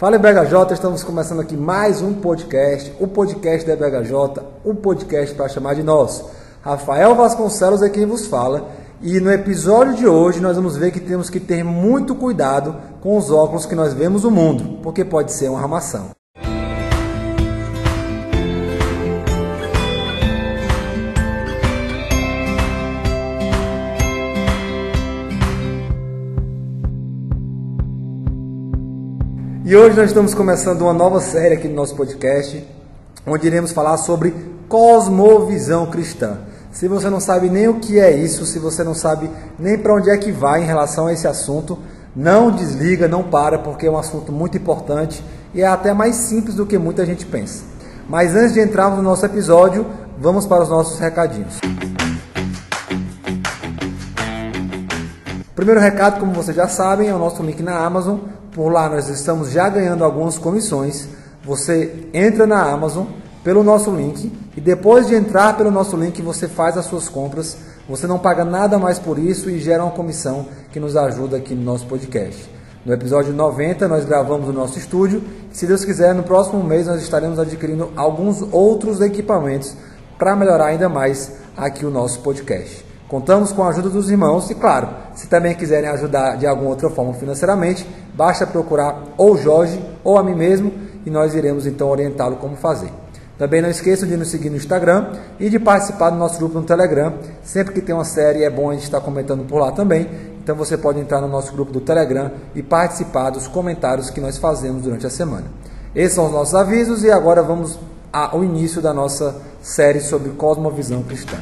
Fala BHJ, estamos começando aqui mais um podcast, o podcast da BHJ, um podcast para chamar de nós. Rafael Vasconcelos é quem vos fala e no episódio de hoje nós vamos ver que temos que ter muito cuidado com os óculos que nós vemos no mundo, porque pode ser uma armação. E hoje nós estamos começando uma nova série aqui no nosso podcast, onde iremos falar sobre cosmovisão cristã. Se você não sabe nem o que é isso, se você não sabe nem para onde é que vai em relação a esse assunto, não desliga, não para, porque é um assunto muito importante e é até mais simples do que muita gente pensa. Mas antes de entrarmos no nosso episódio, vamos para os nossos recadinhos. Primeiro recado, como vocês já sabem, é o nosso link na Amazon. Por lá nós estamos já ganhando algumas comissões. Você entra na Amazon pelo nosso link e depois de entrar pelo nosso link você faz as suas compras. Você não paga nada mais por isso e gera uma comissão que nos ajuda aqui no nosso podcast. No episódio 90 nós gravamos no nosso estúdio. Se Deus quiser, no próximo mês nós estaremos adquirindo alguns outros equipamentos para melhorar ainda mais aqui o nosso podcast. Contamos com a ajuda dos irmãos e, claro, se também quiserem ajudar de alguma outra forma financeiramente, basta procurar ou Jorge ou a mim mesmo e nós iremos então orientá-lo como fazer. Também não esqueçam de nos seguir no Instagram e de participar do nosso grupo no Telegram. Sempre que tem uma série é bom a gente estar comentando por lá também. Então você pode entrar no nosso grupo do Telegram e participar dos comentários que nós fazemos durante a semana. Esses são os nossos avisos e agora vamos ao início da nossa série sobre cosmovisão cristã.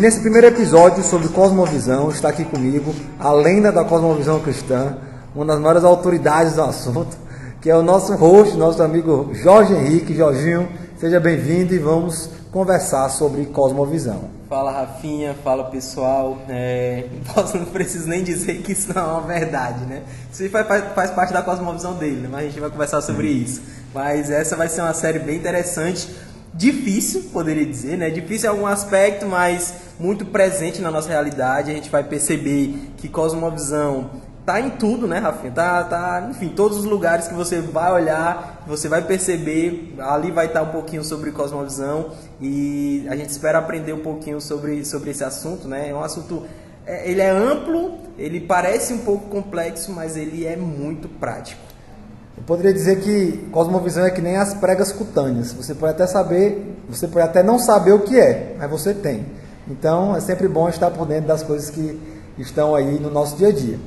E nesse primeiro episódio sobre cosmovisão está aqui comigo a lenda da cosmovisão cristã, uma das maiores autoridades do assunto, que é o nosso host, nosso amigo Jorge Henrique. Jorginho, seja bem-vindo e vamos conversar sobre cosmovisão. Fala Rafinha, fala pessoal. É, não preciso nem dizer que isso não é uma verdade, né? Isso faz, faz parte da cosmovisão dele, né? mas a gente vai conversar sobre isso. Mas essa vai ser uma série bem interessante difícil, poderia dizer, né? Difícil em algum aspecto, mas muito presente na nossa realidade. A gente vai perceber que cosmovisão tá em tudo, né, Rafinha? Tá, tá, enfim, todos os lugares que você vai olhar, você vai perceber, ali vai estar um pouquinho sobre cosmovisão e a gente espera aprender um pouquinho sobre, sobre esse assunto, né? É um assunto é, ele é amplo, ele parece um pouco complexo, mas ele é muito prático. Eu poderia dizer que cosmovisão é que nem as pregas cutâneas. Você pode até saber, você pode até não saber o que é, mas você tem. Então é sempre bom estar por dentro das coisas que estão aí no nosso dia a dia.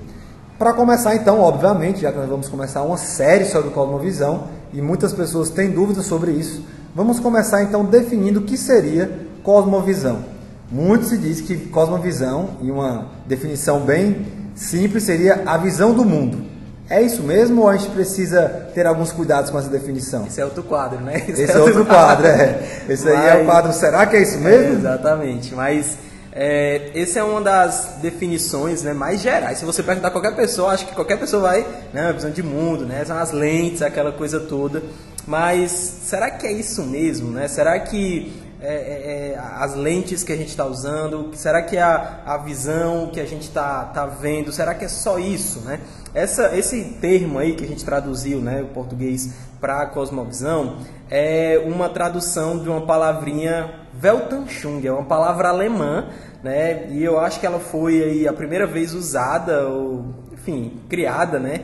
Para começar, então, obviamente, já que nós vamos começar uma série sobre cosmovisão e muitas pessoas têm dúvidas sobre isso, vamos começar então definindo o que seria cosmovisão. Muito se diz que cosmovisão, em uma definição bem simples, seria a visão do mundo. É isso mesmo ou a gente precisa ter alguns cuidados com essa definição? Esse é outro quadro, né? Esse, Esse é outro quadro, é. Esse Mas... aí é o quadro, será que é isso mesmo? É, exatamente, mas é, essa é uma das definições né, mais gerais. Se você perguntar a qualquer pessoa, acho que qualquer pessoa vai, né, visão de mundo, né, são as lentes, aquela coisa toda. Mas será que é isso mesmo? Né? Será que é, é, é as lentes que a gente está usando? Será que é a, a visão que a gente está tá vendo? Será que é só isso? Né? Essa, esse termo aí que a gente traduziu, né, o português para cosmovisão, é uma tradução de uma palavrinha Weltanschauung, é uma palavra alemã, né, e eu acho que ela foi aí a primeira vez usada, ou, enfim, criada, né,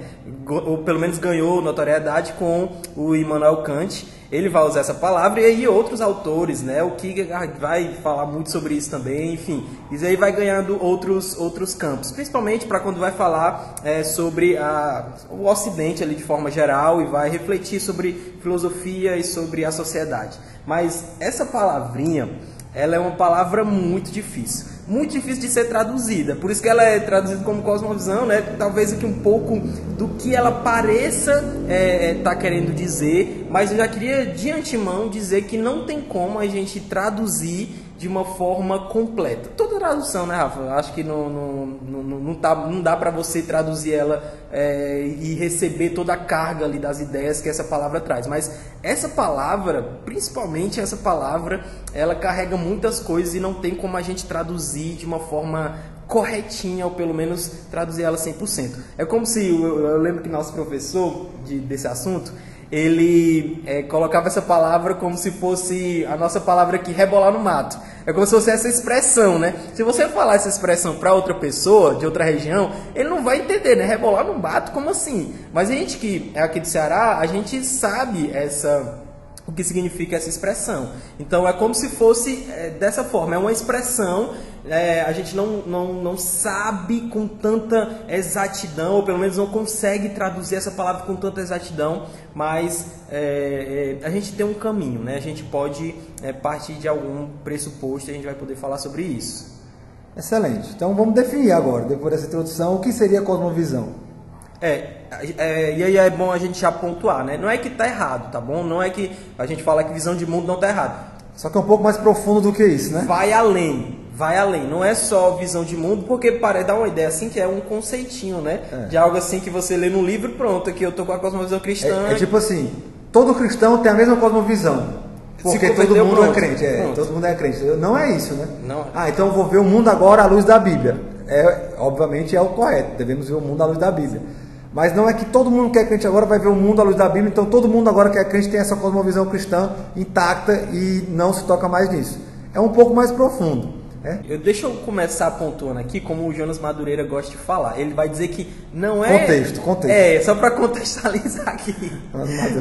ou pelo menos ganhou notoriedade com o Immanuel Kant, ele vai usar essa palavra e aí outros autores, né? O Kierkegaard vai falar muito sobre isso também, enfim, isso aí vai ganhando outros outros campos, principalmente para quando vai falar é, sobre a, o Ocidente ali de forma geral e vai refletir sobre filosofia e sobre a sociedade. Mas essa palavrinha, ela é uma palavra muito difícil muito difícil de ser traduzida. Por isso que ela é traduzida como cosmovisão, né? Talvez aqui um pouco do que ela pareça estar é, é, tá querendo dizer, mas eu já queria de antemão dizer que não tem como a gente traduzir de uma forma completa. Todas tradução, né, Rafa? Acho que não, não, não, não, tá, não dá para você traduzir ela é, e receber toda a carga ali das ideias que essa palavra traz. Mas essa palavra, principalmente essa palavra, ela carrega muitas coisas e não tem como a gente traduzir de uma forma corretinha, ou pelo menos traduzir ela 100%. É como se, eu, eu lembro que nosso professor de, desse assunto, ele é, colocava essa palavra como se fosse a nossa palavra aqui, rebolar no mato. É como se fosse essa expressão, né? Se você falar essa expressão para outra pessoa de outra região, ele não vai entender, né? Rebolar no mato, como assim? Mas a gente que é aqui do Ceará, a gente sabe essa o que significa essa expressão. Então é como se fosse é, dessa forma, é uma expressão, é, a gente não, não, não sabe com tanta exatidão, ou pelo menos não consegue traduzir essa palavra com tanta exatidão, mas é, é a gente tem um caminho, né? a gente pode é, partir de algum pressuposto e a gente vai poder falar sobre isso. Excelente. Então vamos definir agora, depois dessa introdução, o que seria cosmovisão. É, é, e aí é bom a gente já pontuar, né? Não é que tá errado, tá bom? Não é que a gente fala que visão de mundo não tá errado. Só que é um pouco mais profundo do que isso, né? Vai além, vai além. Não é só visão de mundo, porque para dar uma ideia assim que é um conceitinho, né? É. De algo assim que você lê no livro, pronto, aqui eu tô com a cosmovisão cristã. É, é tipo assim, todo cristão tem a mesma cosmovisão. Porque todo mundo é pronto, é crente, é, pronto. todo mundo é crente. Não é isso, né? Não. Ah, então eu vou ver o mundo agora à luz da Bíblia. É, obviamente é o correto, devemos ver o mundo à luz da Bíblia. Mas não é que todo mundo que é crente agora vai ver o mundo à luz da Bíblia, então todo mundo agora que é crente tem essa cosmovisão cristã intacta e não se toca mais nisso. É um pouco mais profundo. É? Eu, deixa eu começar pontuando aqui, como o Jonas Madureira gosta de falar. Ele vai dizer que não é. Contexto, contexto. É, só para contextualizar aqui.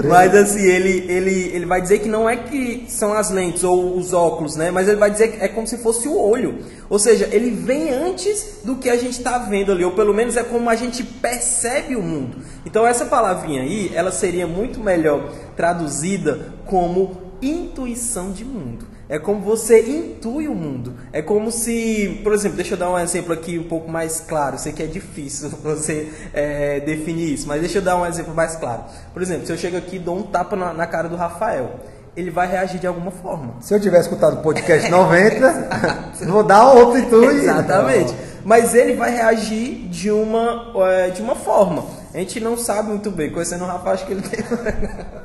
Mas assim, ele, ele, ele vai dizer que não é que são as lentes ou os óculos, né? Mas ele vai dizer que é como se fosse o olho. Ou seja, ele vem antes do que a gente está vendo ali, ou pelo menos é como a gente percebe o mundo. Então essa palavrinha aí, ela seria muito melhor traduzida como intuição de mundo. É como você intui o mundo. É como se, por exemplo, deixa eu dar um exemplo aqui um pouco mais claro. Sei que é difícil você é, definir isso, mas deixa eu dar um exemplo mais claro. Por exemplo, se eu chego aqui e dou um tapa na, na cara do Rafael, ele vai reagir de alguma forma. Se eu tiver escutado o podcast 90, vou dar outro intui. Exatamente. Mas ele vai reagir de uma, é, de uma forma. A gente não sabe muito bem. Conhecendo o Rafael, acho que ele tem.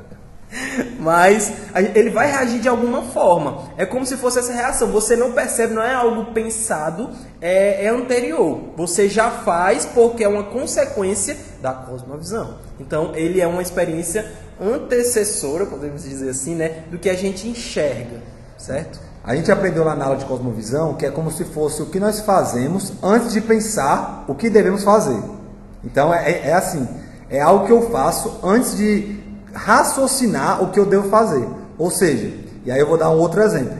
Mas ele vai reagir de alguma forma. É como se fosse essa reação. Você não percebe, não é algo pensado, é, é anterior. Você já faz porque é uma consequência da cosmovisão. Então ele é uma experiência antecessora, podemos dizer assim, né, do que a gente enxerga, certo? A gente aprendeu lá na aula de cosmovisão que é como se fosse o que nós fazemos antes de pensar o que devemos fazer. Então é, é assim, é algo que eu faço antes de raciocinar o que eu devo fazer. Ou seja, e aí eu vou dar um outro exemplo.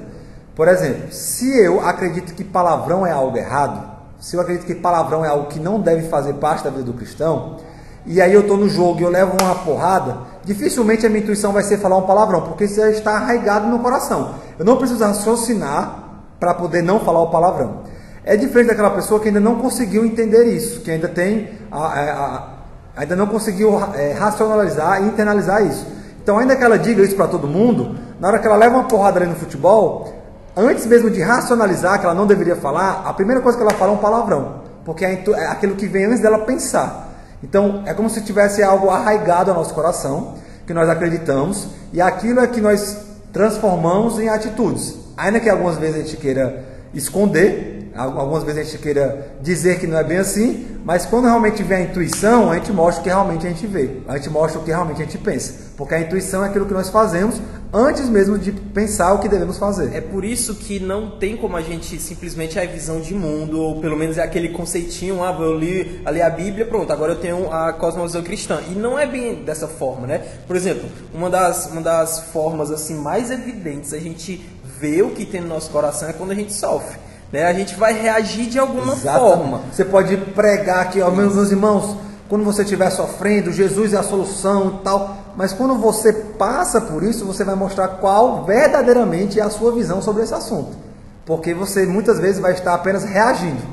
Por exemplo, se eu acredito que palavrão é algo errado, se eu acredito que palavrão é algo que não deve fazer parte da vida do cristão, e aí eu estou no jogo e eu levo uma porrada, dificilmente a minha intuição vai ser falar um palavrão, porque isso já está arraigado no coração. Eu não preciso raciocinar para poder não falar o palavrão. É diferente daquela pessoa que ainda não conseguiu entender isso, que ainda tem a, a, ainda não conseguiu é, racionalizar e internalizar isso. Então, ainda que ela diga isso para todo mundo, na hora que ela leva uma porrada ali no futebol, antes mesmo de racionalizar que ela não deveria falar, a primeira coisa que ela fala é um palavrão, porque é, é aquilo que vem antes dela pensar. Então, é como se tivesse algo arraigado ao nosso coração, que nós acreditamos, e aquilo é que nós transformamos em atitudes. Ainda que algumas vezes a gente queira esconder, Algumas vezes a gente queira dizer que não é bem assim, mas quando realmente vem a intuição, a gente mostra o que realmente a gente vê. A gente mostra o que realmente a gente pensa. Porque a intuição é aquilo que nós fazemos antes mesmo de pensar o que devemos fazer. É por isso que não tem como a gente simplesmente a visão de mundo, ou pelo menos é aquele conceitinho, ah, eu li, ali a Bíblia, pronto, agora eu tenho a cosmovisão cristã. E não é bem dessa forma, né? Por exemplo, uma das, uma das formas assim mais evidentes a gente vê o que tem no nosso coração é quando a gente sofre. Né? A gente vai reagir de alguma Exatamente. forma. Você pode pregar aqui, ó, meus irmãos, quando você estiver sofrendo, Jesus é a solução e tal. Mas quando você passa por isso, você vai mostrar qual verdadeiramente é a sua visão sobre esse assunto. Porque você muitas vezes vai estar apenas reagindo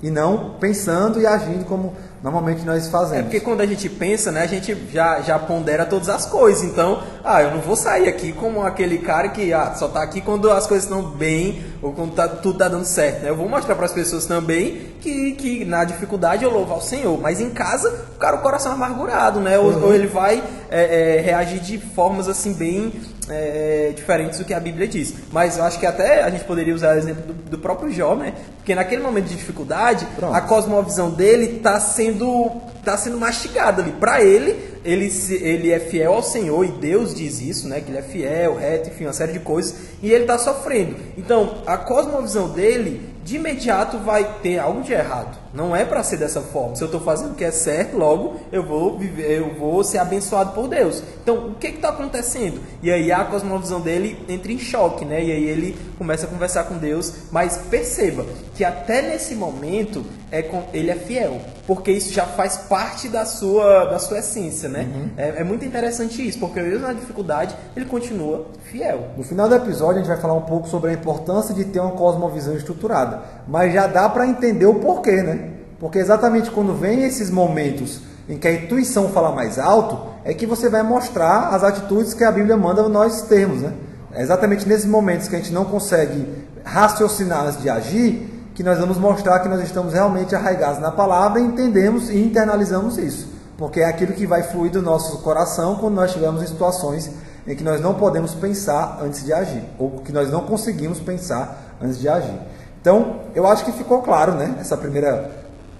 e não pensando e agindo como normalmente nós fazemos. É porque quando a gente pensa, né, a gente já, já pondera todas as coisas. Então, ah, eu não vou sair aqui como aquele cara que ah, só tá aqui quando as coisas estão bem ou quando tá, tudo tá dando certo. Né? Eu vou mostrar para as pessoas também que, que na dificuldade eu louvo ao Senhor. Mas em casa, o cara, o coração é amargurado, né? Ou, uhum. ou ele vai é, é, reagir de formas assim bem é, diferentes do que a Bíblia diz. Mas eu acho que até a gente poderia usar o exemplo do, do próprio Jó, né? Porque naquele momento de dificuldade, Pronto. a cosmovisão dele está sendo, tá sendo mastigada ali. Para ele, ele, ele é fiel ao Senhor e Deus diz isso, né? Que ele é fiel, reto, enfim, uma série de coisas. E ele está sofrendo. Então, a cosmovisão dele de imediato vai ter algo de errado. Não é para ser dessa forma. Se eu estou fazendo o que é certo, logo eu vou viver, eu vou ser abençoado por Deus. Então, o que está acontecendo? E aí a cosmovisão dele entra em choque, né? E aí ele começa a conversar com Deus. Mas perceba que até nesse momento é com, ele é fiel, porque isso já faz parte da sua, da sua essência, né? Uhum. É, é, muito interessante isso, porque mesmo na dificuldade ele continua fiel. No final do episódio a gente vai falar um pouco sobre a importância de ter uma cosmovisão estruturada, mas já dá para entender o porquê, né? Porque exatamente quando vem esses momentos em que a intuição fala mais alto, é que você vai mostrar as atitudes que a Bíblia manda nós termos, né? É exatamente nesses momentos que a gente não consegue raciocinar antes de agir, que nós vamos mostrar que nós estamos realmente arraigados na palavra e entendemos e internalizamos isso. Porque é aquilo que vai fluir do nosso coração quando nós estivermos em situações em que nós não podemos pensar antes de agir, ou que nós não conseguimos pensar antes de agir. Então, eu acho que ficou claro, né? Essa primeira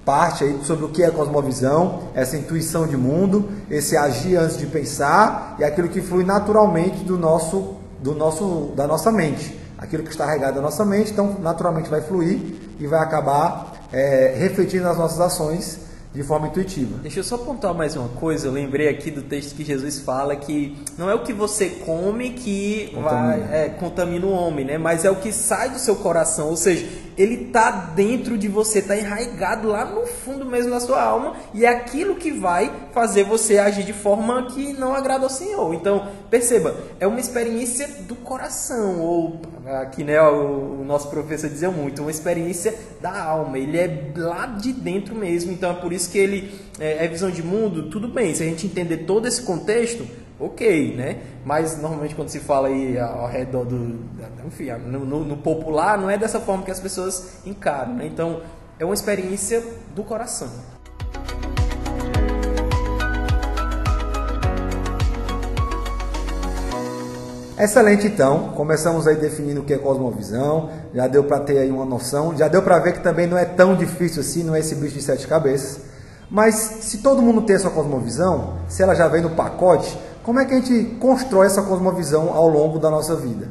parte aí sobre o que é cosmovisão, essa intuição de mundo, esse agir antes de pensar e aquilo que flui naturalmente do nosso, do nosso, da nossa mente aquilo que está regado na nossa mente, então naturalmente vai fluir e vai acabar é, refletindo nas nossas ações de forma intuitiva. Deixa eu só apontar mais uma coisa. Eu lembrei aqui do texto que Jesus fala que não é o que você come que contamina, vai, é, contamina o homem, né? Mas é o que sai do seu coração. Ou seja, ele está dentro de você, está enraizado lá no fundo mesmo da sua alma e é aquilo que vai fazer você agir de forma que não agrada ao Senhor. Então, perceba, é uma experiência do coração, ou aqui né, o, o nosso professor dizia muito, uma experiência da alma. Ele é lá de dentro mesmo, então é por isso que ele é, é visão de mundo, tudo bem, se a gente entender todo esse contexto, ok, né? Mas normalmente quando se fala aí ao redor do. Enfim, no, no, no popular, não é dessa forma que as pessoas encaram, né? Então é uma experiência do coração. Excelente, então. Começamos aí definindo o que é cosmovisão. Já deu para ter aí uma noção. Já deu para ver que também não é tão difícil assim, não é esse bicho de sete cabeças. Mas se todo mundo tem essa cosmovisão, se ela já vem no pacote, como é que a gente constrói essa cosmovisão ao longo da nossa vida?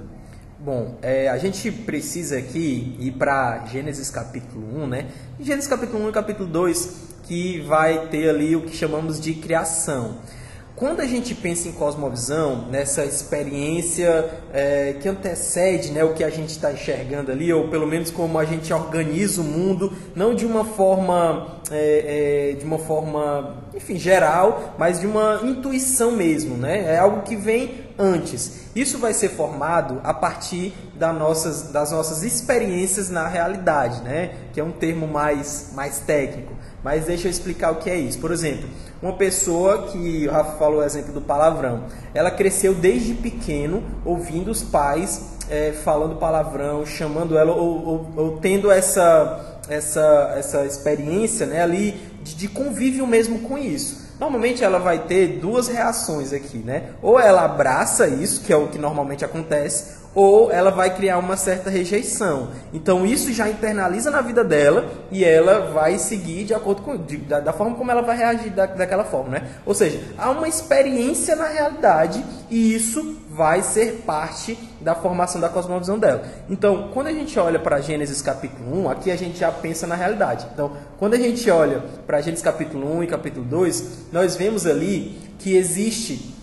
Bom, é, a gente precisa aqui ir para Gênesis capítulo 1, né? Gênesis capítulo 1 e capítulo 2, que vai ter ali o que chamamos de criação. Quando a gente pensa em cosmovisão, nessa experiência é, que antecede né, o que a gente está enxergando ali, ou pelo menos como a gente organiza o mundo, não de uma forma, é, é, de uma forma, enfim, geral, mas de uma intuição mesmo, né? É algo que vem antes. Isso vai ser formado a partir das nossas, das nossas experiências na realidade, né? Que é um termo mais, mais técnico. Mas deixa eu explicar o que é isso. Por exemplo, uma pessoa que o Rafa falou o exemplo do palavrão, ela cresceu desde pequeno ouvindo os pais é, falando palavrão, chamando ela ou, ou, ou, tendo essa, essa, essa experiência né, ali de, de convívio mesmo com isso. Normalmente ela vai ter duas reações aqui, né? Ou ela abraça isso, que é o que normalmente acontece, ou ela vai criar uma certa rejeição. Então isso já internaliza na vida dela e ela vai seguir de acordo com de, da, da, forma como ela vai reagir da, daquela forma, né? Ou seja, há uma experiência na realidade e isso vai ser parte da formação da cosmovisão dela. Então, quando a gente olha para Gênesis capítulo 1, aqui a gente já pensa na realidade. Então, quando a gente olha para Gênesis capítulo 1 e capítulo 2, nós vemos ali que existe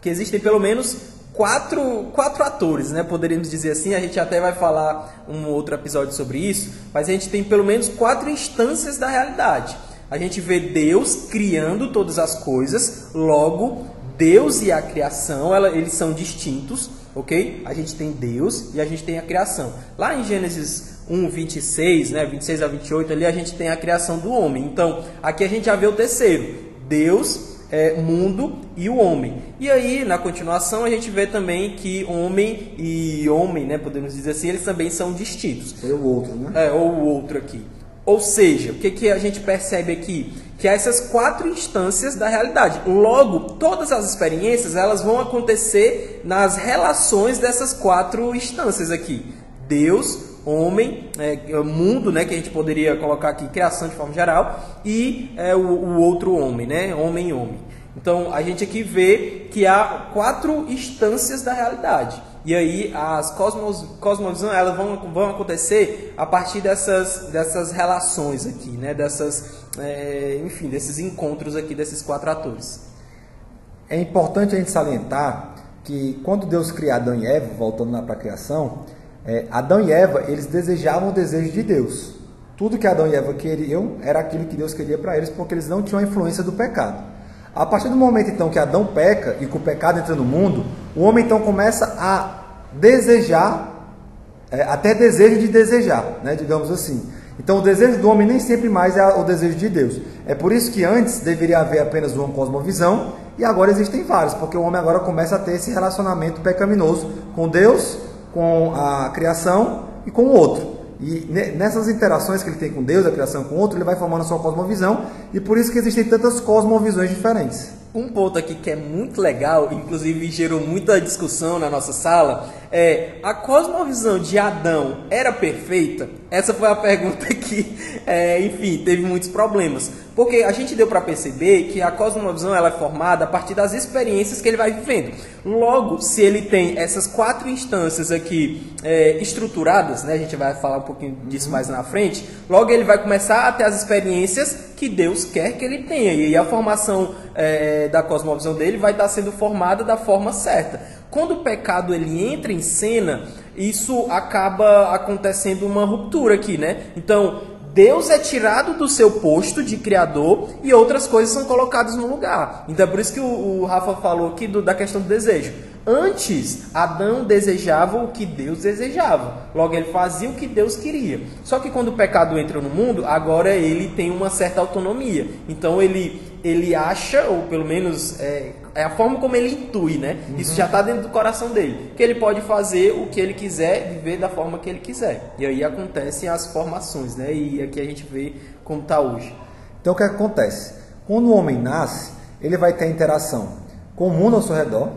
que existem pelo menos quatro, quatro atores, né? Poderíamos dizer assim. A gente até vai falar um outro episódio sobre isso, mas a gente tem pelo menos quatro instâncias da realidade. A gente vê Deus criando todas as coisas, logo Deus e a criação, ela, eles são distintos, ok? A gente tem Deus e a gente tem a criação. Lá em Gênesis 1, 26, né, 26 a 28, ali a gente tem a criação do homem. Então, aqui a gente já vê o terceiro: Deus, é, mundo e o homem. E aí, na continuação, a gente vê também que homem e homem, né, podemos dizer assim, eles também são distintos. Foi o outro, né? É, ou o outro aqui. Ou seja, o que, que a gente percebe aqui? Que há essas quatro instâncias da realidade. Logo, todas as experiências elas vão acontecer nas relações dessas quatro instâncias aqui. Deus, homem, é, mundo, né, que a gente poderia colocar aqui criação de forma geral, e é, o, o outro homem, né, homem e homem. Então a gente aqui vê que há quatro instâncias da realidade. E aí as cosmos, cosmovisões elas vão, vão acontecer a partir dessas, dessas relações aqui, né? dessas, é, enfim, desses encontros aqui desses quatro atores. É importante a gente salientar que quando Deus cria Adão e Eva, voltando para a criação, é, Adão e Eva eles desejavam o desejo de Deus. Tudo que Adão e Eva queriam era aquilo que Deus queria para eles, porque eles não tinham a influência do pecado. A partir do momento então que Adão peca e que o pecado entra no mundo, o homem então começa a desejar, é, até desejo de desejar, né, digamos assim. Então o desejo do homem nem sempre mais é o desejo de Deus. É por isso que antes deveria haver apenas uma cosmovisão e agora existem várias, porque o homem agora começa a ter esse relacionamento pecaminoso com Deus, com a criação e com o outro. E nessas interações que ele tem com Deus, a criação com o outro, ele vai formando a sua cosmovisão, e por isso que existem tantas cosmovisões diferentes. Um ponto aqui que é muito legal, inclusive gerou muita discussão na nossa sala, é a cosmovisão de Adão era perfeita? Essa foi a pergunta que, é, enfim, teve muitos problemas. Porque a gente deu para perceber que a cosmovisão ela é formada a partir das experiências que ele vai vivendo. Logo, se ele tem essas quatro instâncias aqui é, estruturadas, né, a gente vai falar um pouquinho disso mais na frente, logo ele vai começar a ter as experiências que Deus quer que ele tenha. E a formação é, da cosmovisão dele vai estar sendo formada da forma certa. Quando o pecado ele entra em cena, isso acaba acontecendo uma ruptura aqui, né? Então, Deus é tirado do seu posto de criador e outras coisas são colocadas no lugar. Então é por isso que o, o Rafa falou aqui do, da questão do desejo. Antes, Adão desejava o que Deus desejava. Logo, ele fazia o que Deus queria. Só que quando o pecado entra no mundo, agora ele tem uma certa autonomia. Então ele, ele acha, ou pelo menos é, é a forma como ele intui, né? Uhum. Isso já está dentro do coração dele. Que ele pode fazer o que ele quiser, viver da forma que ele quiser. E aí acontecem as formações, né? E aqui a gente vê como está hoje. Então o que acontece? Quando o homem nasce, ele vai ter interação com o mundo ao seu redor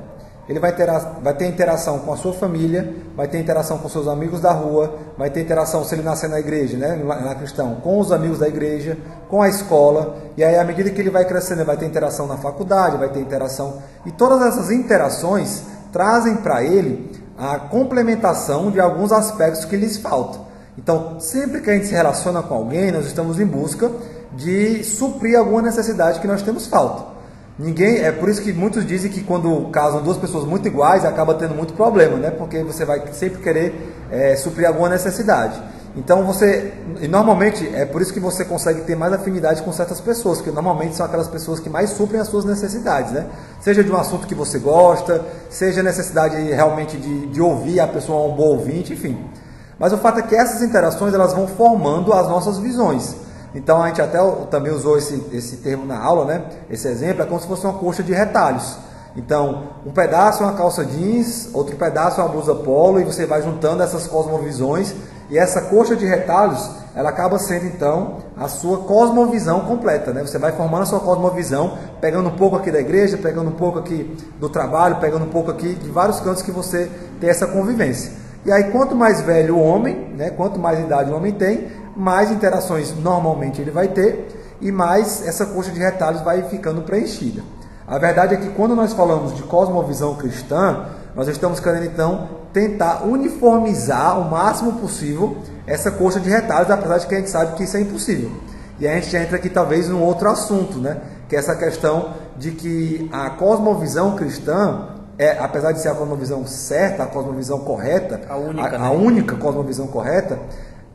ele vai ter, vai ter interação com a sua família, vai ter interação com seus amigos da rua, vai ter interação, se ele nascer na igreja, né, na cristão, com os amigos da igreja, com a escola, e aí à medida que ele vai crescendo, ele vai ter interação na faculdade, vai ter interação, e todas essas interações trazem para ele a complementação de alguns aspectos que lhes faltam. Então, sempre que a gente se relaciona com alguém, nós estamos em busca de suprir alguma necessidade que nós temos falta. Ninguém, é por isso que muitos dizem que quando casam duas pessoas muito iguais, acaba tendo muito problema, né? Porque você vai sempre querer é, suprir alguma necessidade. Então você, e normalmente é por isso que você consegue ter mais afinidade com certas pessoas, que normalmente são aquelas pessoas que mais suprem as suas necessidades, né? Seja de um assunto que você gosta, seja necessidade realmente de, de ouvir a pessoa um bom ouvinte, enfim. Mas o fato é que essas interações elas vão formando as nossas visões. Então a gente até também usou esse, esse termo na aula, né? Esse exemplo é como se fosse uma coxa de retalhos. Então, um pedaço é uma calça jeans, outro pedaço é uma blusa polo, e você vai juntando essas cosmovisões, e essa coxa de retalhos, ela acaba sendo então a sua cosmovisão completa, né? Você vai formando a sua cosmovisão, pegando um pouco aqui da igreja, pegando um pouco aqui do trabalho, pegando um pouco aqui de vários cantos que você tem essa convivência. E aí, quanto mais velho o homem, né? Quanto mais idade o homem tem, mais interações normalmente ele vai ter e mais essa coxa de retalhos vai ficando preenchida. A verdade é que quando nós falamos de cosmovisão cristã, nós estamos querendo então tentar uniformizar o máximo possível essa coxa de retalhos, apesar de que a gente sabe que isso é impossível. E a gente entra aqui talvez num outro assunto, né? Que é essa questão de que a cosmovisão cristã é, apesar de ser a cosmovisão certa, a cosmovisão correta, a única, a, né? a única cosmovisão correta,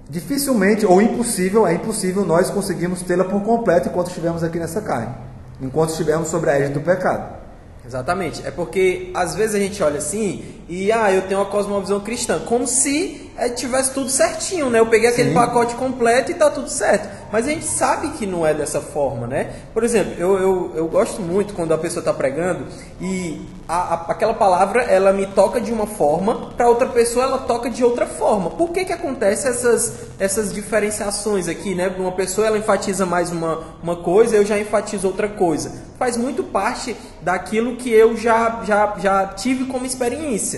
dificilmente ou impossível, é impossível nós conseguirmos tê-la por completo enquanto estivermos aqui nessa carne, enquanto estivermos sobre a égide do pecado. Exatamente. É porque às vezes a gente olha assim e ah, eu tenho uma cosmovisão cristã, como se é, tivesse tudo certinho, né? Eu peguei aquele Sim. pacote completo e tá tudo certo. Mas a gente sabe que não é dessa forma, né? Por exemplo, eu, eu, eu gosto muito quando a pessoa está pregando e a, a, aquela palavra ela me toca de uma forma, para outra pessoa ela toca de outra forma. Por que que acontece essas, essas diferenciações aqui, né? Uma pessoa ela enfatiza mais uma, uma coisa, eu já enfatizo outra coisa. Faz muito parte daquilo que eu já, já, já tive como experiência.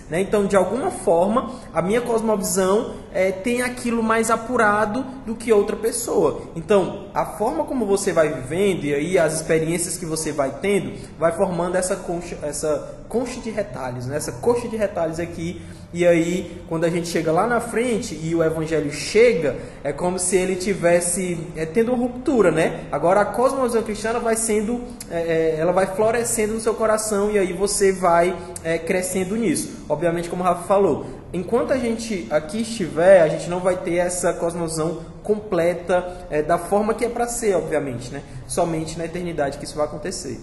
Né? Então, de alguma forma, a minha cosmovisão é, tem aquilo mais apurado do que outra pessoa. Então, a forma como você vai vivendo e aí as experiências que você vai tendo, vai formando essa concha, essa concha de retalhos, né? essa coxa de retalhos aqui. E aí, quando a gente chega lá na frente e o evangelho chega, é como se ele tivesse é, tendo uma ruptura, né? Agora a cosmovisão cristã vai sendo, é, ela vai florescendo no seu coração e aí você vai é, crescendo nisso. Obviamente, como o Rafa falou, enquanto a gente aqui estiver, a gente não vai ter essa cosmovisão completa é, da forma que é para ser, obviamente, né? Somente na eternidade que isso vai acontecer.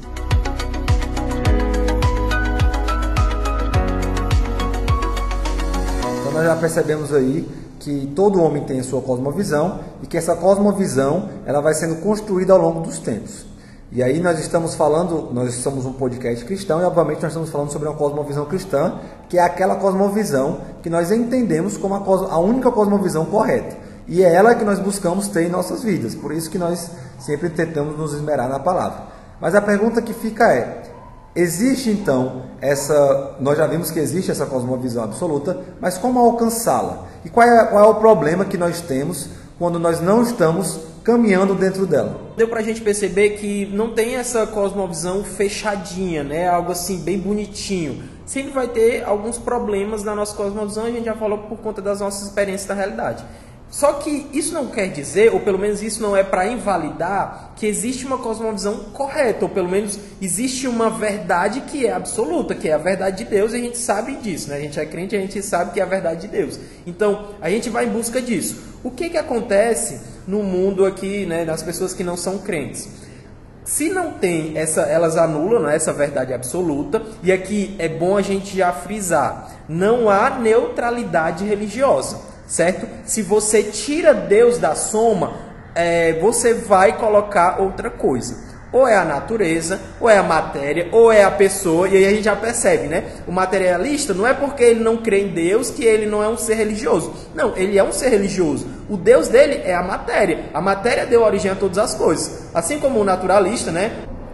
Então nós já percebemos aí que todo homem tem a sua cosmovisão e que essa cosmovisão ela vai sendo construída ao longo dos tempos. E aí nós estamos falando, nós somos um podcast cristão e obviamente nós estamos falando sobre uma cosmovisão cristã, que é aquela cosmovisão que nós entendemos como a, cos, a única cosmovisão correta. E é ela que nós buscamos ter em nossas vidas. Por isso que nós sempre tentamos nos esmerar na palavra. Mas a pergunta que fica é: existe então essa. Nós já vimos que existe essa cosmovisão absoluta, mas como alcançá-la? E qual é, qual é o problema que nós temos quando nós não estamos caminhando dentro dela. Deu para a gente perceber que não tem essa cosmovisão fechadinha, né? Algo assim bem bonitinho. Sempre vai ter alguns problemas na nossa cosmovisão, a gente já falou por conta das nossas experiências da realidade. Só que isso não quer dizer, ou pelo menos isso não é para invalidar, que existe uma cosmovisão correta, ou pelo menos existe uma verdade que é absoluta, que é a verdade de Deus, e a gente sabe disso, né? A gente é crente, a gente sabe que é a verdade de Deus. Então, a gente vai em busca disso. O que que acontece no mundo aqui, né, das pessoas que não são crentes? Se não tem essa, elas anulam né, essa verdade absoluta, e aqui é bom a gente já frisar, não há neutralidade religiosa certo? Se você tira Deus da soma, é, você vai colocar outra coisa. Ou é a natureza, ou é a matéria, ou é a pessoa, e aí a gente já percebe, né? O materialista não é porque ele não crê em Deus que ele não é um ser religioso. Não, ele é um ser religioso. O Deus dele é a matéria. A matéria deu origem a todas as coisas. Assim como o naturalista, né?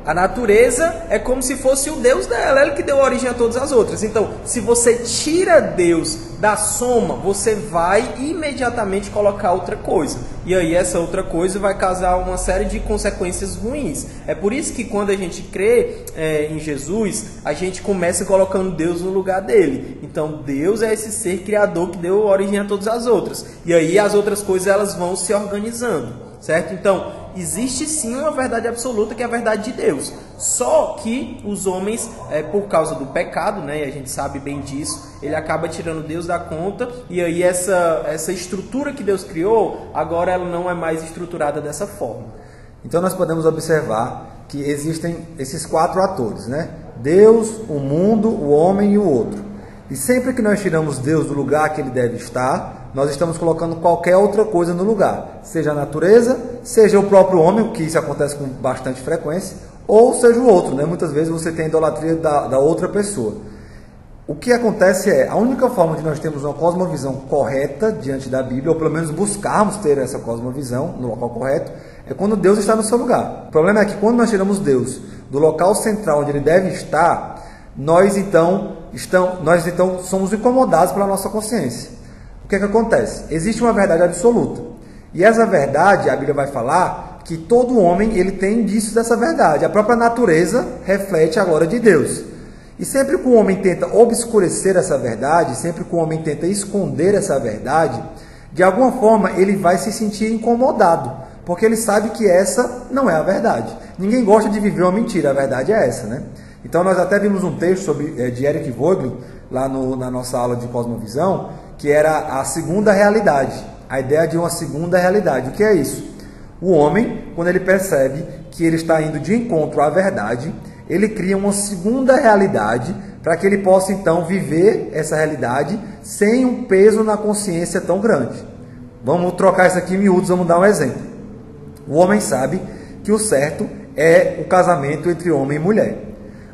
A natureza é como se fosse o Deus dela, ela que deu origem a todas as outras. Então, se você tira Deus da soma, você vai imediatamente colocar outra coisa. E aí essa outra coisa vai causar uma série de consequências ruins. É por isso que quando a gente crê é, em Jesus, a gente começa colocando Deus no lugar dele. Então, Deus é esse ser criador que deu origem a todas as outras. E aí as outras coisas elas vão se organizando, certo? Então, existe sim uma verdade absoluta que é a verdade de Deus. Só que os homens, é, por causa do pecado, né, e a gente sabe bem disso, ele acaba tirando Deus da conta e aí essa, essa estrutura que Deus criou, agora ela não é mais estruturada dessa forma. Então nós podemos observar que existem esses quatro atores, né? Deus, o mundo, o homem e o outro. E sempre que nós tiramos Deus do lugar que ele deve estar, nós estamos colocando qualquer outra coisa no lugar, seja a natureza, seja o próprio homem, que isso acontece com bastante frequência, ou seja o outro, né? Muitas vezes você tem a idolatria da, da outra pessoa. O que acontece é, a única forma de nós termos uma cosmovisão correta diante da Bíblia, ou pelo menos buscarmos ter essa cosmovisão no local correto, é quando Deus está no seu lugar. O problema é que quando nós tiramos Deus do local central onde ele deve estar, nós então, estamos, nós então somos incomodados pela nossa consciência. O que, é que acontece? Existe uma verdade absoluta. E essa verdade, a Bíblia vai falar que todo homem ele tem indícios dessa verdade. A própria natureza reflete a glória de Deus. E sempre que o homem tenta obscurecer essa verdade, sempre que o homem tenta esconder essa verdade, de alguma forma ele vai se sentir incomodado, porque ele sabe que essa não é a verdade. Ninguém gosta de viver uma mentira, a verdade é essa, né? Então nós até vimos um texto sobre, é, de Eric Voegelin, lá no, na nossa aula de cosmovisão, que era a segunda realidade, a ideia de uma segunda realidade. O que é isso? O homem, quando ele percebe que ele está indo de encontro à verdade, ele cria uma segunda realidade para que ele possa então viver essa realidade sem um peso na consciência tão grande. Vamos trocar isso aqui em miúdos, vamos dar um exemplo. O homem sabe que o certo é o casamento entre homem e mulher.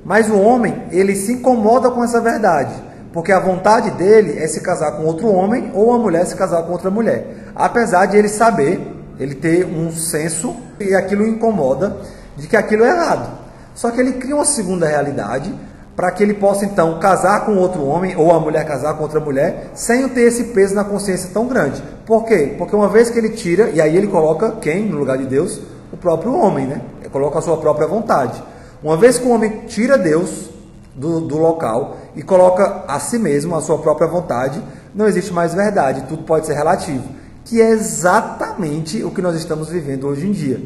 Mas o homem, ele se incomoda com essa verdade, porque a vontade dele é se casar com outro homem ou a mulher se casar com outra mulher. Apesar de ele saber, ele ter um senso e aquilo incomoda de que aquilo é errado. Só que ele cria uma segunda realidade para que ele possa então casar com outro homem ou a mulher casar com outra mulher sem ter esse peso na consciência tão grande. Por quê? Porque uma vez que ele tira, e aí ele coloca quem no lugar de Deus? O próprio homem, né? Ele coloca a sua própria vontade. Uma vez que o homem tira Deus do, do local e coloca a si mesmo, a sua própria vontade, não existe mais verdade, tudo pode ser relativo. Que é exatamente o que nós estamos vivendo hoje em dia.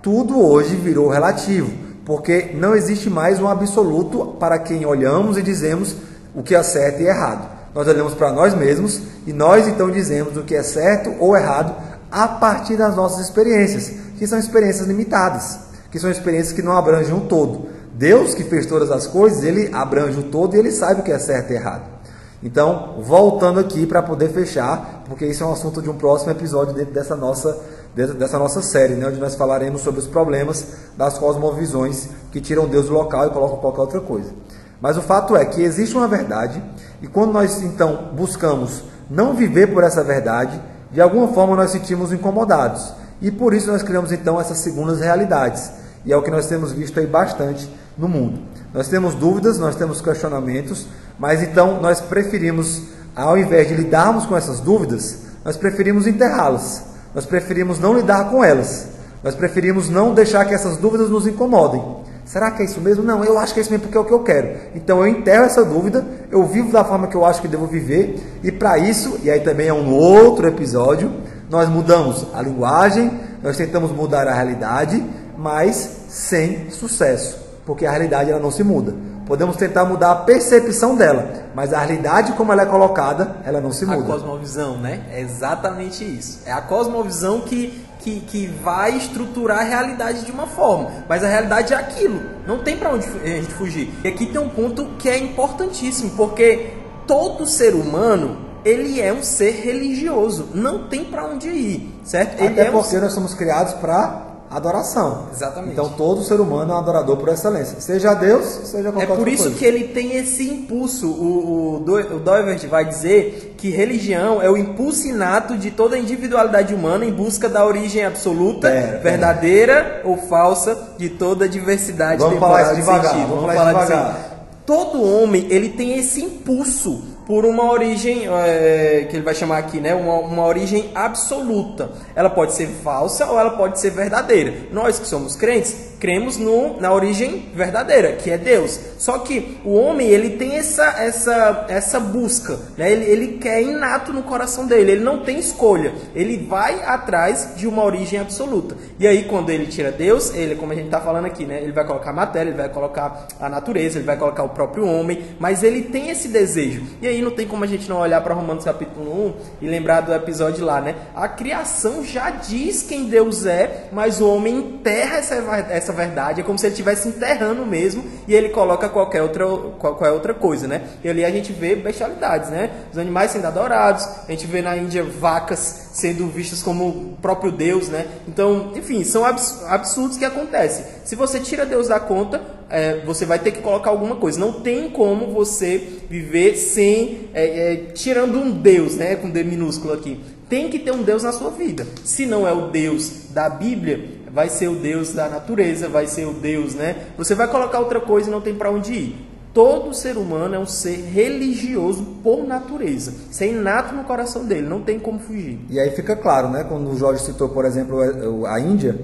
Tudo hoje virou relativo porque não existe mais um absoluto para quem olhamos e dizemos o que é certo e errado. Nós olhamos para nós mesmos e nós então dizemos o que é certo ou errado a partir das nossas experiências, que são experiências limitadas, que são experiências que não abrangem o todo. Deus que fez todas as coisas, ele abrange o todo e ele sabe o que é certo e errado. Então, voltando aqui para poder fechar, porque isso é um assunto de um próximo episódio dentro dessa nossa dessa nossa série, né, onde nós falaremos sobre os problemas das cosmovisões que tiram Deus do local e colocam qualquer outra coisa. Mas o fato é que existe uma verdade, e quando nós então buscamos não viver por essa verdade, de alguma forma nós sentimos incomodados. E por isso nós criamos então essas segundas realidades. E é o que nós temos visto aí bastante no mundo. Nós temos dúvidas, nós temos questionamentos, mas então nós preferimos, ao invés de lidarmos com essas dúvidas, nós preferimos enterrá-las. Nós preferimos não lidar com elas. Nós preferimos não deixar que essas dúvidas nos incomodem. Será que é isso mesmo? Não, eu acho que é isso mesmo porque é o que eu quero. Então eu enterro essa dúvida, eu vivo da forma que eu acho que devo viver, e para isso, e aí também é um outro episódio, nós mudamos a linguagem, nós tentamos mudar a realidade, mas sem sucesso, porque a realidade ela não se muda. Podemos tentar mudar a percepção dela, mas a realidade como ela é colocada, ela não se muda. A cosmovisão, né? É exatamente isso. É a cosmovisão que, que, que vai estruturar a realidade de uma forma. Mas a realidade é aquilo. Não tem para onde a gente fugir. E aqui tem um ponto que é importantíssimo, porque todo ser humano ele é um ser religioso. Não tem para onde ir, certo? Até ele é porque nós somos criados para adoração. Exatamente. Então todo ser humano é um adorador por excelência, seja Deus, seja qualquer É por isso coisa. que ele tem esse impulso. O, o, o Doivert vai dizer que religião é o impulso inato de toda a individualidade humana em busca da origem absoluta, Pera, verdadeira ou falsa de toda a diversidade Vamos falar isso de devagar, sentido. vamos falar devagar. Todo homem ele tem esse impulso por uma origem é, que ele vai chamar aqui, né, uma, uma origem absoluta. Ela pode ser falsa ou ela pode ser verdadeira. Nós que somos crentes cremos no, na origem verdadeira, que é Deus. Só que o homem ele tem essa essa essa busca, né? Ele, ele quer inato no coração dele. Ele não tem escolha. Ele vai atrás de uma origem absoluta. E aí quando ele tira Deus, ele, como a gente está falando aqui, né? Ele vai colocar a matéria, ele vai colocar a natureza, ele vai colocar o próprio homem, mas ele tem esse desejo. E aí não tem como a gente não olhar para Romanos capítulo 1 e lembrar do episódio lá, né? A criação já diz quem Deus é, mas o homem enterra essa, essa verdade. É como se ele estivesse enterrando mesmo e ele coloca qualquer outra, qualquer outra coisa, né? E ali a gente vê bestialidades, né? Os animais sendo adorados, a gente vê na Índia vacas sendo vistas como o próprio Deus, né? Então, enfim, são absurdos que acontecem. Se você tira Deus da conta, é, você vai ter que colocar alguma coisa. Não tem como você viver sem é, é, tirando um Deus, né? Com D minúsculo aqui. Tem que ter um Deus na sua vida. Se não é o Deus da Bíblia, vai ser o Deus da natureza, vai ser o Deus, né? Você vai colocar outra coisa e não tem para onde ir. Todo ser humano é um ser religioso por natureza. Isso é inato no coração dele, não tem como fugir. E aí fica claro, né? Quando o Jorge citou, por exemplo, a Índia,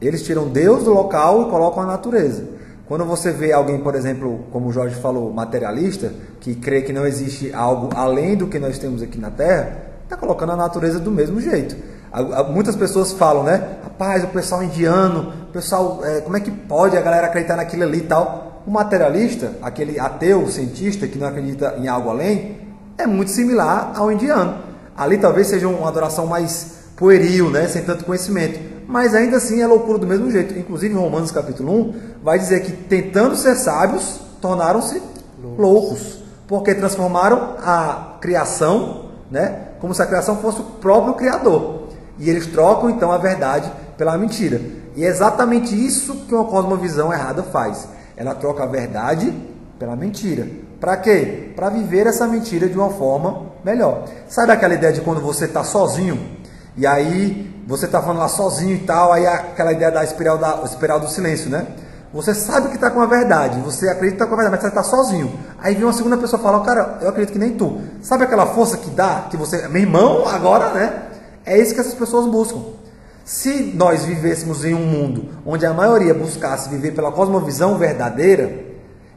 eles tiram Deus do local e colocam a natureza. Quando você vê alguém, por exemplo, como o Jorge falou, materialista, que crê que não existe algo além do que nós temos aqui na Terra, está colocando a natureza do mesmo jeito. Muitas pessoas falam, né? Rapaz, o pessoal indiano, o pessoal, é, como é que pode a galera acreditar naquilo ali e tal? O materialista, aquele ateu, cientista que não acredita em algo além, é muito similar ao indiano. Ali talvez seja uma adoração mais pueril, né? Sem tanto conhecimento. Mas ainda assim é loucura do mesmo jeito. Inclusive, em Romanos capítulo 1, vai dizer que tentando ser sábios, tornaram-se loucos. loucos. Porque transformaram a criação, né? Como se a criação fosse o próprio Criador. E eles trocam então a verdade pela mentira. E é exatamente isso que uma cosmovisão errada faz. Ela troca a verdade pela mentira. Para quê? Para viver essa mentira de uma forma melhor. Sabe aquela ideia de quando você está sozinho e aí você está falando lá sozinho e tal, aí aquela ideia da espiral, da espiral do silêncio, né? Você sabe que está com a verdade, você acredita que está com a verdade, mas você está sozinho. Aí vem uma segunda pessoa falar, cara, eu acredito que nem tu. Sabe aquela força que dá, que você, meu irmão, agora, né? É isso que essas pessoas buscam. Se nós vivêssemos em um mundo onde a maioria buscasse viver pela cosmovisão verdadeira,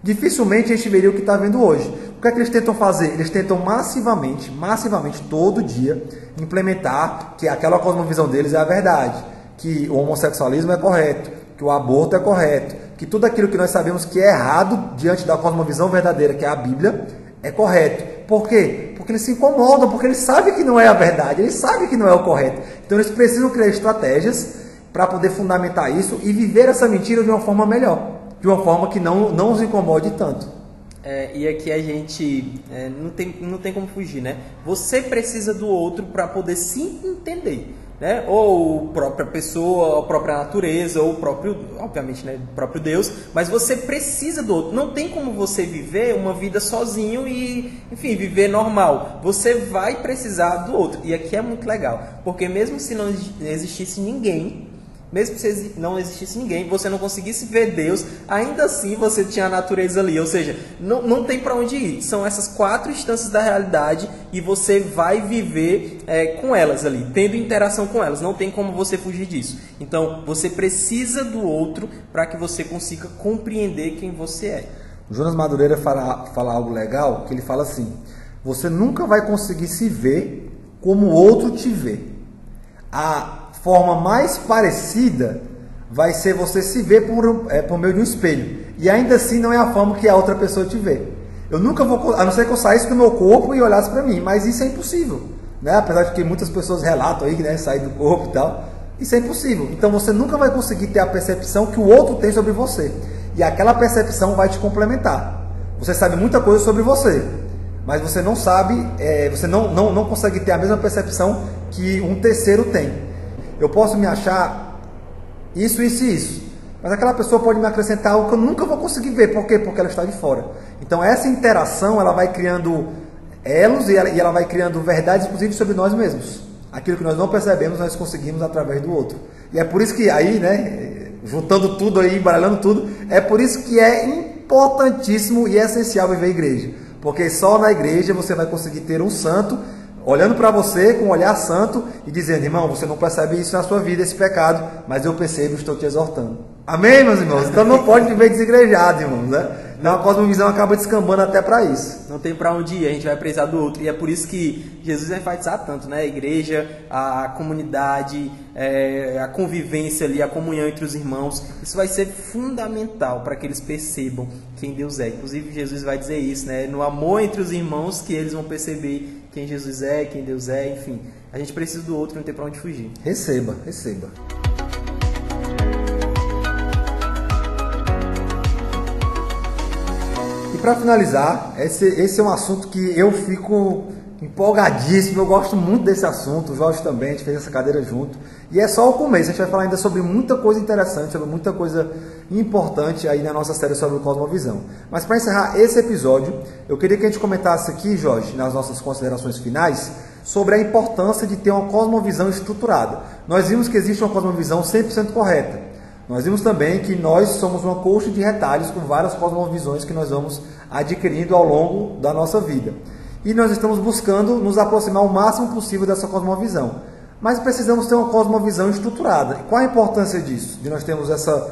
dificilmente a gente veria o que está vendo hoje. O que é que eles tentam fazer? Eles tentam massivamente, massivamente, todo dia, implementar que aquela cosmovisão deles é a verdade, que o homossexualismo é correto, que o aborto é correto, que tudo aquilo que nós sabemos que é errado diante da cosmovisão verdadeira, que é a Bíblia, é correto. Por quê? Porque eles se incomodam, porque eles sabem que não é a verdade, eles sabem que não é o correto. Então eles precisam criar estratégias para poder fundamentar isso e viver essa mentira de uma forma melhor, de uma forma que não, não os incomode tanto. É, e aqui a gente é, não, tem, não tem como fugir, né? Você precisa do outro para poder se entender né? Ou a própria pessoa, a própria natureza, ou o próprio, obviamente, né, o próprio Deus, mas você precisa do outro. Não tem como você viver uma vida sozinho e, enfim, viver normal. Você vai precisar do outro. E aqui é muito legal, porque mesmo se não existisse ninguém mesmo se não existisse ninguém, você não conseguisse ver Deus, ainda assim você tinha a natureza ali. Ou seja, não, não tem para onde ir. São essas quatro instâncias da realidade e você vai viver é, com elas ali, tendo interação com elas. Não tem como você fugir disso. Então, você precisa do outro para que você consiga compreender quem você é. O Jonas Madureira fala, fala algo legal, que ele fala assim: você nunca vai conseguir se ver como o outro te vê. A forma mais parecida vai ser você se ver por, é, por meio de um espelho. E ainda assim não é a forma que a outra pessoa te vê. Eu nunca vou, a não ser que eu saísse do meu corpo e olhasse para mim, mas isso é impossível. Né? Apesar de que muitas pessoas relatam aí, né, sair do corpo e tal. Isso é impossível. Então você nunca vai conseguir ter a percepção que o outro tem sobre você. E aquela percepção vai te complementar. Você sabe muita coisa sobre você, mas você não sabe, é, você não, não, não consegue ter a mesma percepção que um terceiro tem. Eu posso me achar isso, isso e isso. Mas aquela pessoa pode me acrescentar algo que eu nunca vou conseguir ver. Por quê? Porque ela está de fora. Então essa interação ela vai criando elos e ela, e ela vai criando verdades, inclusive, sobre nós mesmos. Aquilo que nós não percebemos, nós conseguimos através do outro. E é por isso que aí, né, juntando tudo aí, embaralhando tudo, é por isso que é importantíssimo e essencial viver a igreja. Porque só na igreja você vai conseguir ter um santo olhando para você com um olhar santo e dizendo, irmão, você não percebe isso na sua vida, esse pecado, mas eu percebo e estou te exortando. Amém, meus irmãos? Então não pode viver desigrejado, irmãos, né? Então a cosmovisão acaba descambando até para isso. Não tem para onde ir, a gente vai precisar do outro. E é por isso que Jesus vai enfatizar tanto, né? A igreja, a comunidade, é, a convivência ali, a comunhão entre os irmãos. Isso vai ser fundamental para que eles percebam quem Deus é. Inclusive Jesus vai dizer isso, né? No amor entre os irmãos que eles vão perceber quem Jesus é, quem Deus é, enfim. A gente precisa do outro, não tem para onde fugir. Receba, receba. E para finalizar, esse, esse é um assunto que eu fico empolgadíssimo, eu gosto muito desse assunto, o Jorge também, a gente fez essa cadeira junto. E é só o começo, a gente vai falar ainda sobre muita coisa interessante, sobre muita coisa importante aí na nossa série sobre o Cosmovisão. Mas para encerrar esse episódio, eu queria que a gente comentasse aqui, Jorge, nas nossas considerações finais, sobre a importância de ter uma cosmovisão estruturada. Nós vimos que existe uma cosmovisão 100% correta. Nós vimos também que nós somos uma coxa de retalhos com várias cosmovisões que nós vamos adquirindo ao longo da nossa vida e nós estamos buscando nos aproximar o máximo possível dessa cosmovisão. Mas precisamos ter uma cosmovisão estruturada. E qual a importância disso? De nós termos essa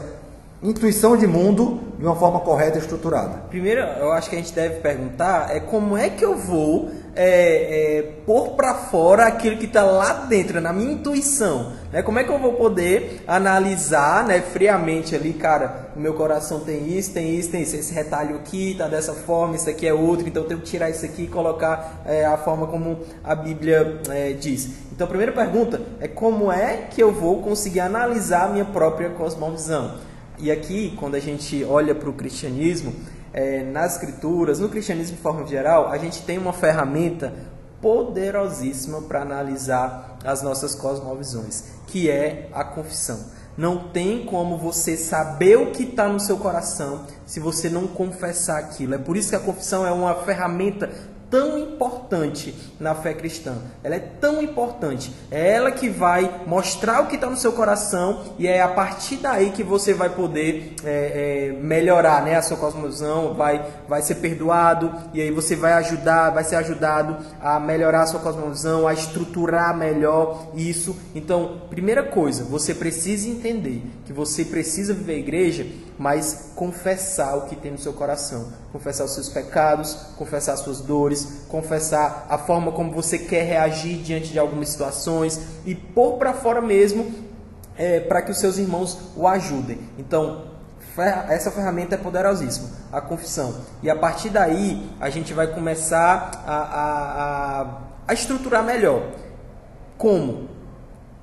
intuição de mundo de uma forma correta e estruturada? Primeiro, eu acho que a gente deve perguntar é como é que eu vou é, é, pôr para fora aquilo que está lá dentro, na minha intuição. Né? Como é que eu vou poder analisar né, friamente ali, cara, o meu coração tem isso, tem isso, tem isso, esse retalho aqui está dessa forma, isso aqui é outro, então eu tenho que tirar isso aqui e colocar é, a forma como a Bíblia é, diz. Então a primeira pergunta é como é que eu vou conseguir analisar a minha própria cosmovisão? E aqui, quando a gente olha para o cristianismo, é, nas escrituras, no cristianismo de forma geral, a gente tem uma ferramenta poderosíssima para analisar as nossas cosmovisões, que é a confissão. Não tem como você saber o que está no seu coração se você não confessar aquilo. É por isso que a confissão é uma ferramenta tão importante na fé cristã. Ela é tão importante. É ela que vai mostrar o que está no seu coração e é a partir daí que você vai poder é, é, melhorar né, a sua cosmovisão, vai, vai ser perdoado e aí você vai ajudar, vai ser ajudado a melhorar a sua cosmovisão, a estruturar melhor isso. Então, primeira coisa, você precisa entender que você precisa viver a igreja mas confessar o que tem no seu coração, confessar os seus pecados, confessar as suas dores, confessar a forma como você quer reagir diante de algumas situações e pôr para fora mesmo é, para que os seus irmãos o ajudem. Então, essa ferramenta é poderosíssima, a confissão. E a partir daí, a gente vai começar a, a, a, a estruturar melhor. Como?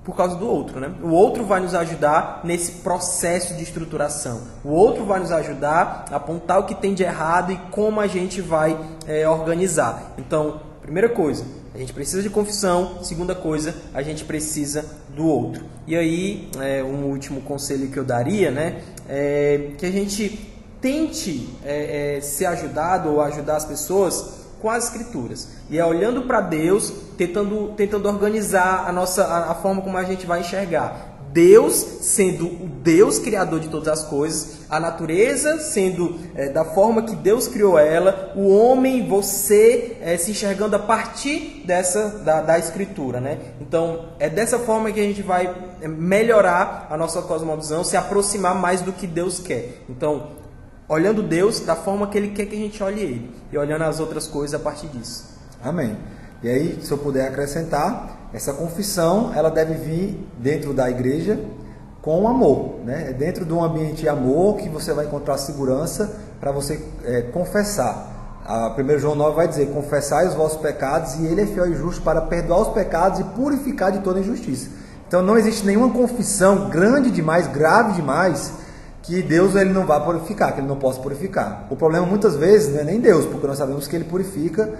Por causa do outro, né? O outro vai nos ajudar nesse processo de estruturação. O outro vai nos ajudar a apontar o que tem de errado e como a gente vai é, organizar. Então, primeira coisa, a gente precisa de confissão. Segunda coisa, a gente precisa do outro. E aí, é, um último conselho que eu daria, né? É que a gente tente é, é, ser ajudado ou ajudar as pessoas com as escrituras. E é olhando para Deus, tentando, tentando organizar a nossa a, a, forma como a gente vai enxergar. Deus sendo o Deus criador de todas as coisas, a natureza sendo é, da forma que Deus criou ela, o homem, você é, se enxergando a partir dessa da, da escritura, né? Então é dessa forma que a gente vai é, melhorar a nossa cosmovisão, se aproximar mais do que Deus quer. Então olhando Deus da forma que Ele quer que a gente olhe Ele e olhando as outras coisas a partir disso. Amém. E aí, se eu puder acrescentar, essa confissão ela deve vir dentro da igreja com amor, né? É dentro de um ambiente de amor que você vai encontrar segurança para você é, confessar. A 1 João 9 vai dizer: Confessai os vossos pecados, e Ele é fiel e justo para perdoar os pecados e purificar de toda injustiça. Então não existe nenhuma confissão grande demais, grave demais, que Deus ele não vá purificar, que ele não possa purificar. O problema muitas vezes não é nem Deus, porque nós sabemos que ele purifica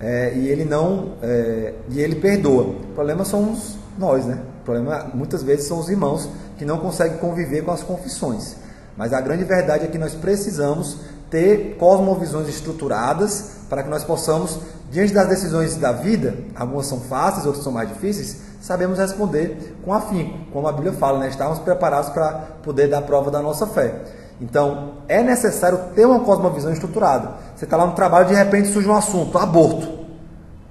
é, e ele não é, e ele perdoa. O problema somos nós, né? O problema muitas vezes são os irmãos que não conseguem conviver com as confissões. Mas a grande verdade é que nós precisamos ter cosmovisões estruturadas para que nós possamos, diante das decisões da vida, algumas são fáceis, outras são mais difíceis, sabemos responder com afinco, como a Bíblia fala, né? estamos preparados para poder dar prova da nossa fé. Então, é necessário ter uma cosmovisão estruturada. Você está lá no trabalho de repente surge um assunto, aborto.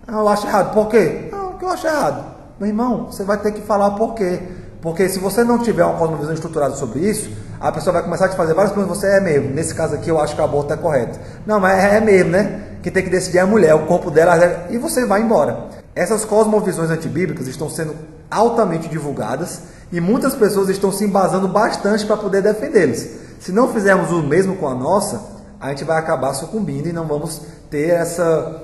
Ah, eu acho errado. Por quê? Não, o que eu acho errado? Meu irmão, você vai ter que falar por quê. Porque se você não tiver uma cosmovisão estruturada sobre isso, a pessoa vai começar a te fazer várias perguntas. Você é mesmo. Nesse caso aqui, eu acho que o aborto é correto. Não, mas é, é mesmo, né? Quem tem que decidir é a mulher, o corpo dela. E você vai embora. Essas cosmovisões antibíblicas estão sendo altamente divulgadas e muitas pessoas estão se embasando bastante para poder defendê-las. Se não fizermos o mesmo com a nossa, a gente vai acabar sucumbindo e não vamos ter essa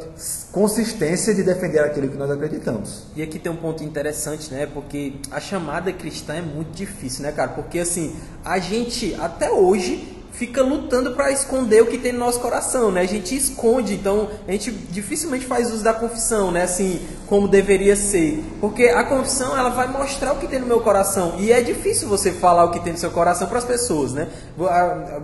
consistência de defender aquilo que nós acreditamos. E aqui tem um ponto interessante, né? Porque a chamada cristã é muito difícil, né, cara? Porque assim, a gente até hoje fica lutando para esconder o que tem no nosso coração, né? A gente esconde, então a gente dificilmente faz uso da confissão, né? Assim, como deveria ser. Porque a confissão, ela vai mostrar o que tem no meu coração. E é difícil você falar o que tem no seu coração para as pessoas, né?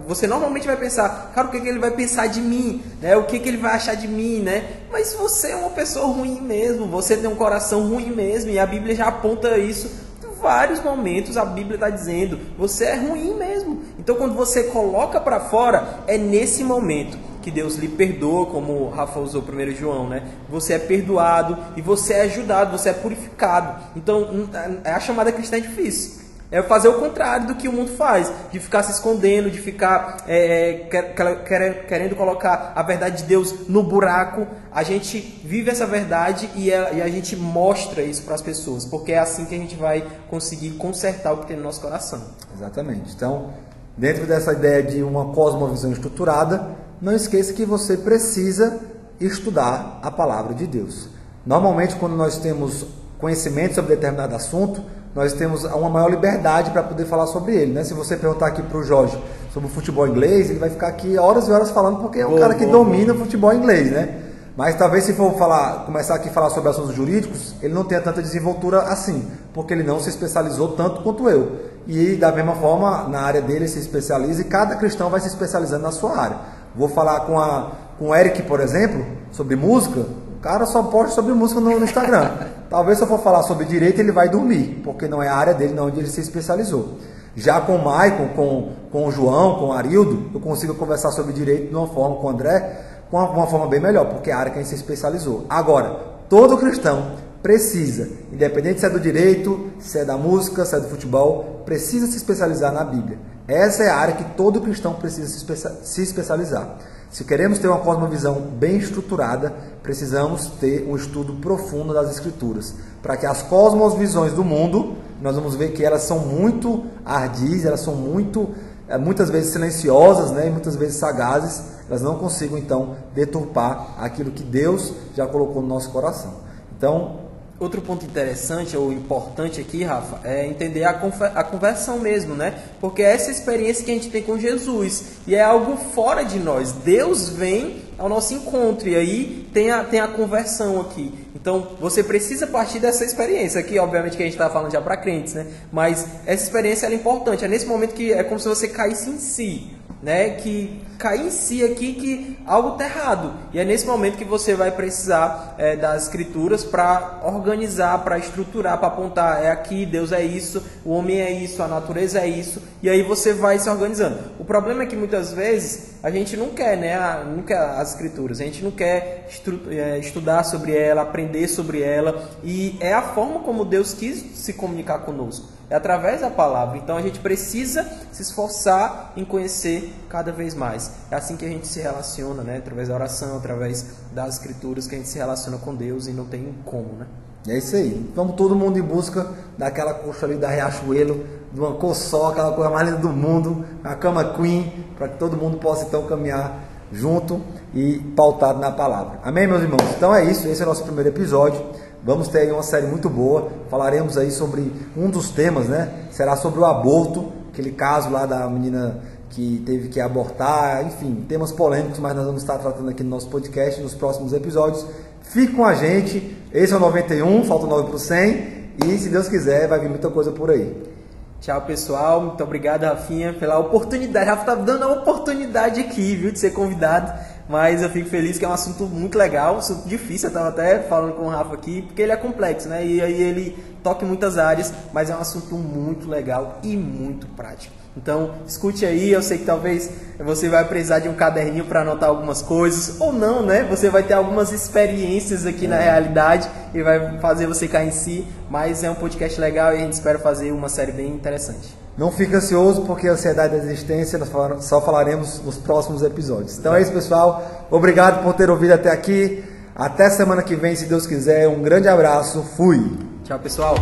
Você normalmente vai pensar, cara, o que, que ele vai pensar de mim, né? O que, que ele vai achar de mim, né? Mas você é uma pessoa ruim mesmo, você tem um coração ruim mesmo, e a Bíblia já aponta isso vários momentos a Bíblia está dizendo, você é ruim mesmo. Então quando você coloca para fora, é nesse momento que Deus lhe perdoa, como o Rafa usou primeiro João, né? Você é perdoado e você é ajudado, você é purificado. Então a chamada cristã é difícil. É fazer o contrário do que o mundo faz, de ficar se escondendo, de ficar é, quer, querendo colocar a verdade de Deus no buraco. A gente vive essa verdade e a, e a gente mostra isso para as pessoas, porque é assim que a gente vai conseguir consertar o que tem no nosso coração. Exatamente. Então, dentro dessa ideia de uma cosmovisão estruturada, não esqueça que você precisa estudar a palavra de Deus. Normalmente, quando nós temos conhecimento sobre determinado assunto, nós temos uma maior liberdade para poder falar sobre ele. Né? Se você perguntar aqui para o Jorge sobre o futebol inglês, ele vai ficar aqui horas e horas falando porque é um cara que domina o futebol inglês, né? Mas talvez se for falar, começar aqui a falar sobre assuntos jurídicos, ele não tenha tanta desenvoltura assim, porque ele não se especializou tanto quanto eu. E da mesma forma, na área dele se especializa e cada cristão vai se especializando na sua área. Vou falar com, a, com o Eric, por exemplo, sobre música, o cara só posta sobre música no, no Instagram. Talvez se eu for falar sobre direito, ele vai dormir, porque não é a área dele, não onde ele se especializou. Já com o Maicon, com, com o João, com o Arildo, eu consigo conversar sobre direito de uma forma com o André, com uma, uma forma bem melhor, porque é a área que a gente se especializou. Agora, todo cristão precisa, independente se é do direito, se é da música, se é do futebol, precisa se especializar na Bíblia. Essa é a área que todo cristão precisa se, especia se especializar. Se queremos ter uma cosmovisão bem estruturada, precisamos ter um estudo profundo das Escrituras, para que as cosmovisões do mundo, nós vamos ver que elas são muito ardis, elas são muito, eh, muitas vezes silenciosas, né, e muitas vezes sagazes, elas não consigam então deturpar aquilo que Deus já colocou no nosso coração. Então, Outro ponto interessante ou importante aqui, Rafa, é entender a, a, conversão mesmo, né? Porque é essa experiência que a gente tem com Jesus e é algo fora de nós. Deus vem ao nosso encontro e aí tem a, tem a conversão aqui. Então você precisa partir dessa experiência aqui, obviamente que a gente está falando já para crentes, né? Mas essa experiência é importante. É nesse momento que é como se você caísse em si né, que cair em si aqui que algo está errado. E é nesse momento que você vai precisar é, das escrituras para organizar, para estruturar, para apontar, é aqui, Deus é isso, o homem é isso, a natureza é isso, e aí você vai se organizando. O problema é que muitas vezes a gente não quer, né, a, não quer as escrituras, a gente não quer é, estudar sobre ela, aprender sobre ela, e é a forma como Deus quis se comunicar conosco é através da palavra. Então a gente precisa se esforçar em conhecer cada vez mais. É assim que a gente se relaciona, né? Através da oração, através das escrituras que a gente se relaciona com Deus e não tem como, né? É isso aí. Vamos todo mundo em busca daquela coxa ali da Riachuelo, de uma cor só, aquela coisa mais linda do mundo, a cama queen, para que todo mundo possa então caminhar junto e pautado na palavra. Amém, meus irmãos? Então é isso, esse é o nosso primeiro episódio. Vamos ter aí uma série muito boa. Falaremos aí sobre um dos temas, né? Será sobre o aborto, aquele caso lá da menina que teve que abortar, enfim, temas polêmicos, mas nós vamos estar tratando aqui no nosso podcast nos próximos episódios. Fique com a gente. Esse é o 91, falta 9 para o 100. E se Deus quiser, vai vir muita coisa por aí. Tchau, pessoal. Muito obrigado, Rafinha, pela oportunidade. Rafa tá dando a oportunidade aqui, viu, de ser convidado. Mas eu fico feliz que é um assunto muito legal, um assunto difícil. Eu estava até falando com o Rafa aqui, porque ele é complexo, né? E aí ele toca em muitas áreas, mas é um assunto muito legal e muito prático. Então, escute aí, eu sei que talvez você vai precisar de um caderninho para anotar algumas coisas, ou não, né? Você vai ter algumas experiências aqui é. na realidade e vai fazer você cair em si, mas é um podcast legal e a gente espera fazer uma série bem interessante. Não fique ansioso, porque a ansiedade da existência nós só falaremos nos próximos episódios. Então é isso, pessoal. Obrigado por ter ouvido até aqui. Até semana que vem, se Deus quiser. Um grande abraço. Fui. Tchau, pessoal.